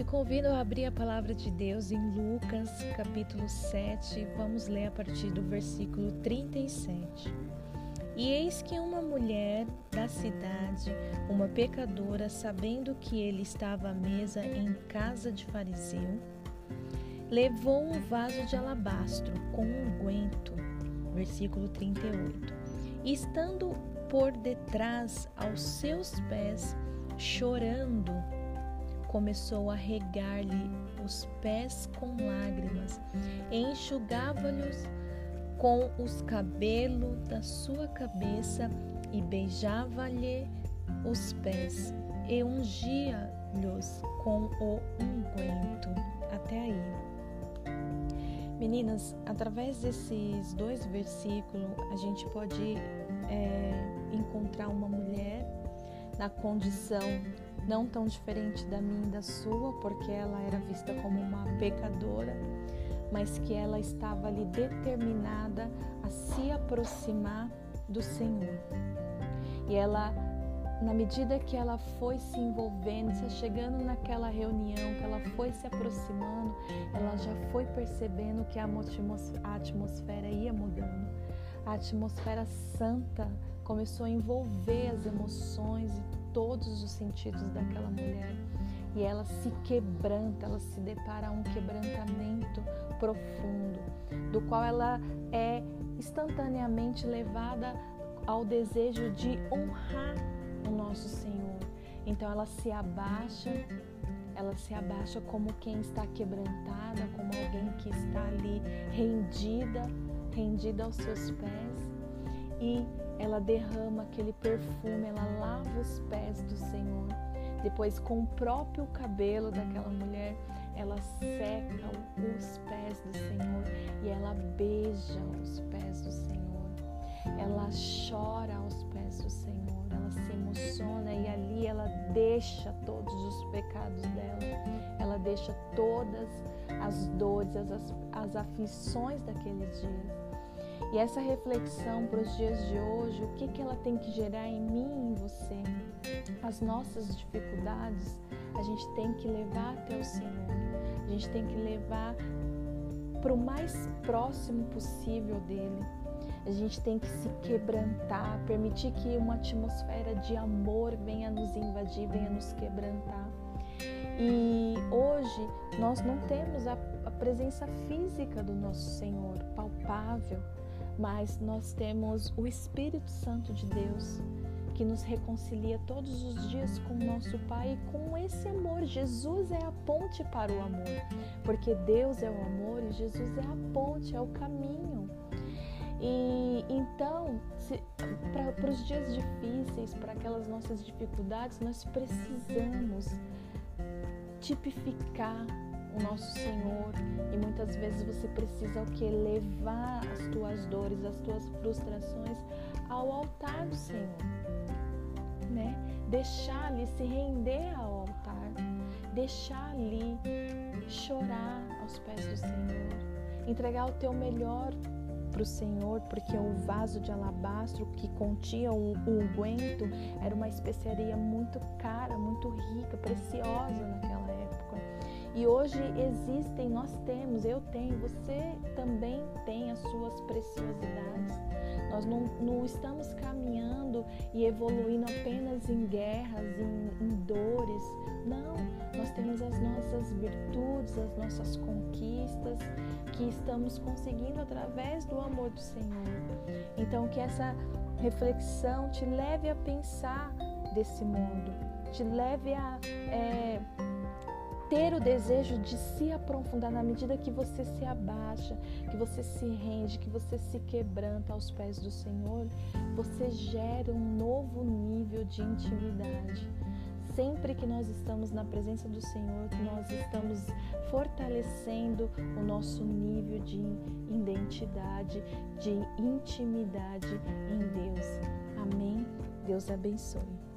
Te convido a abrir a palavra de Deus em Lucas, capítulo 7. Vamos ler a partir do versículo 37. E eis que uma mulher da cidade, uma pecadora, sabendo que ele estava à mesa em casa de fariseu, levou um vaso de alabastro com um unguento. Versículo 38. E estando por detrás aos seus pés, chorando, começou a regar-lhe os pés com lágrimas enxugava-lhes com os cabelos da sua cabeça e beijava-lhe os pés e ungia-lhes com o unguento. Até aí. Meninas, através desses dois versículos, a gente pode é, encontrar uma mulher na condição não tão diferente da minha e da sua, porque ela era vista como uma pecadora, mas que ela estava ali determinada a se aproximar do Senhor. E ela, na medida que ela foi se envolvendo, se chegando naquela reunião, que ela foi se aproximando, ela já foi percebendo que a atmosfera ia mudando. A atmosfera santa começou a envolver as emoções e todos os sentidos daquela mulher. E ela se quebranta, ela se depara a um quebrantamento profundo, do qual ela é instantaneamente levada ao desejo de honrar o nosso Senhor. Então ela se abaixa, ela se abaixa como quem está quebrantada, como alguém que está ali rendida, rendida aos seus pés. E ela derrama aquele perfume, ela lava os pés do Senhor. Depois, com o próprio cabelo daquela mulher, ela seca os pés do Senhor e ela beija os pés do Senhor. Ela chora aos pés do Senhor, ela se emociona e ali ela deixa todos os pecados dela, ela deixa todas as dores, as, as aflições daqueles dias e essa reflexão para os dias de hoje, o que, que ela tem que gerar em mim e em você? As nossas dificuldades, a gente tem que levar até o Senhor. A gente tem que levar para o mais próximo possível dele. A gente tem que se quebrantar, permitir que uma atmosfera de amor venha nos invadir, venha nos quebrantar. E hoje nós não temos a, a presença física do nosso Senhor palpável, mas nós temos o Espírito Santo de Deus que nos reconcilia todos os dias com o nosso Pai e com esse amor. Jesus é a ponte para o amor, porque Deus é o amor e Jesus é a ponte, é o caminho. E então, para os dias difíceis, para aquelas nossas dificuldades, nós precisamos tipificar o nosso Senhor. E muitas vezes você precisa o que levar as tuas dores, as tuas frustrações ao altar do Senhor, né? Deixar ali se render ao altar, deixar ali chorar aos pés do Senhor, entregar o teu melhor para o Senhor, porque o vaso de alabastro que continha o unguento era uma especiaria muito cara, muito rica, preciosa naquela e hoje existem, nós temos, eu tenho, você também tem as suas preciosidades. Nós não, não estamos caminhando e evoluindo apenas em guerras, em, em dores. Não, nós temos as nossas virtudes, as nossas conquistas que estamos conseguindo através do amor do Senhor. Então, que essa reflexão te leve a pensar desse modo, te leve a. É, ter o desejo de se aprofundar na medida que você se abaixa, que você se rende, que você se quebranta aos pés do Senhor, você gera um novo nível de intimidade. Sempre que nós estamos na presença do Senhor, nós estamos fortalecendo o nosso nível de identidade, de intimidade em Deus. Amém? Deus abençoe.